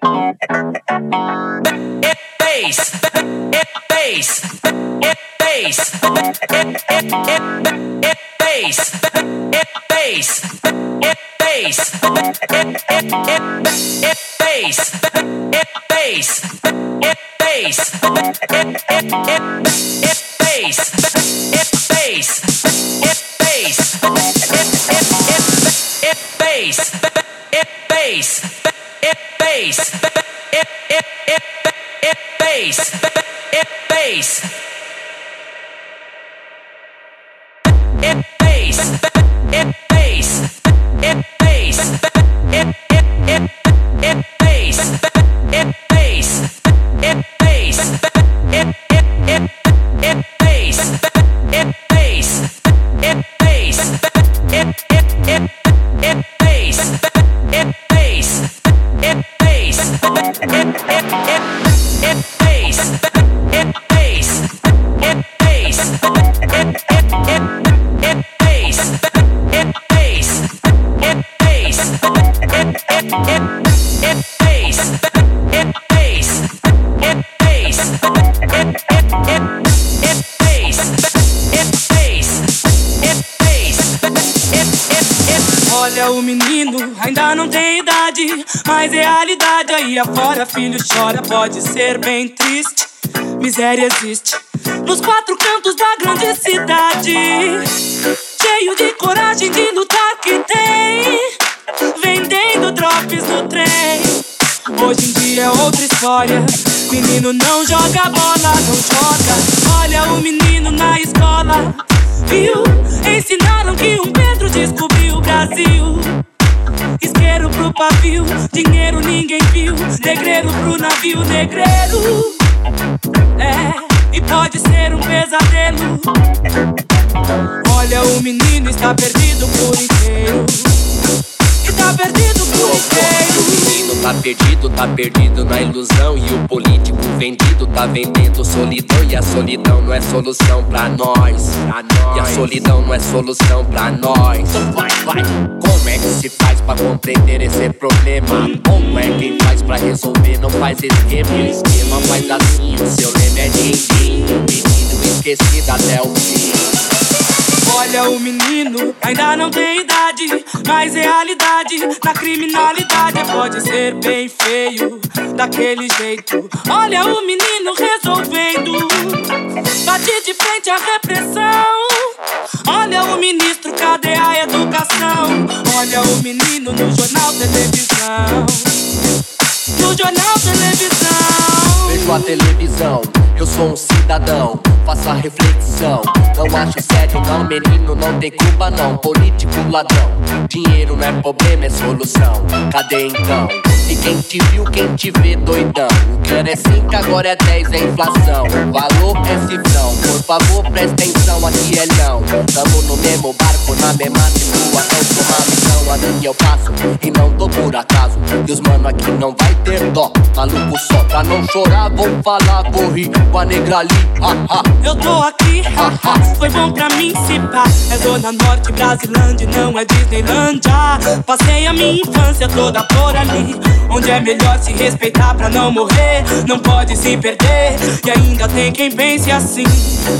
Bass, bass, bass, bass, bass, bass, bass, bass, bass, bass, bass, bass, bass, bass, bass, bass. face. Olha o menino, ainda não tem idade afora, filho chora, pode ser bem triste. Miséria existe nos quatro cantos da grande cidade. Cheio de coragem de lutar que tem. Vendendo drops no trem. Hoje em dia é outra história. Menino não joga bola, não joga. Olha o menino na escola. Viu? Ensinaram que um Pedro descobriu o Brasil. Pavio, dinheiro ninguém viu. Negreiro pro navio, negreiro. É, e pode ser um pesadelo. Olha, o menino está perdido por inteiro. Perdido, tá perdido na ilusão. E o político vendido tá vendendo solidão. E a solidão não é solução pra nós. Pra nós. E a solidão não é solução pra nós. Então vai, vai. Como é que se faz pra compreender esse problema? Como é quem faz pra resolver? Não faz esquema. O esquema faz assim. Seu lema é din-din. Menino esquecido até o fim. Olha o menino, ainda não tem idade, mas realidade na criminalidade pode ser bem feio, daquele jeito. Olha o menino resolvendo, bate de frente à repressão. Olha o ministro, cadê a educação? Olha o menino no jornal televisão, no jornal televisão. Vejo a televisão, eu sou um cidadão faça reflexão. Não acho sério, não, menino, não tem culpa, não. Político ladrão, dinheiro não é problema, é solução. Cadê então? E quem te viu, quem te vê doidão. O que era é 5, agora é 10, é inflação. Valor é cifrão, por favor, presta atenção, aqui é não. Tamo no mesmo barco, na mesma situação. Uma missão, aqui eu passo, e não tô por acaso. E os mano aqui não vai ter dó. Maluco só pra não chorar, vou falar, vou rir com a negra ali. Ha, ha. Eu tô aqui, haha, foi bom pra mim se pá. É Zona Norte, Brasilândia, não é Disneylândia. Passei a minha infância toda por ali. Onde é melhor se respeitar pra não morrer. Não pode se perder, e ainda tem quem pense assim.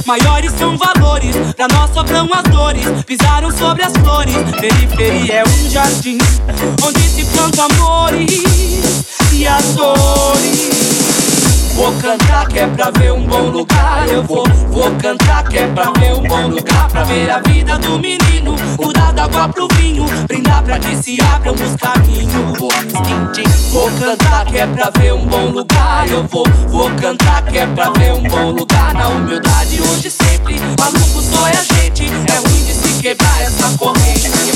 Maiores são valores, pra nós sobram as dores. Pisaram sobre as flores, periferia é um jardim. Onde se plantam amores e as dores. Que é pra ver um bom lugar. Eu vou, vou cantar que é pra ver um bom lugar. Pra ver a vida do menino, mudar da água pro vinho. Brindar pra que se abram os caminhos. Vou cantar que é pra ver um bom lugar. Eu vou, vou cantar que é pra ver um bom lugar. Na humildade hoje sempre, maluco só é a gente. É ruim de se quebrar essa corrente.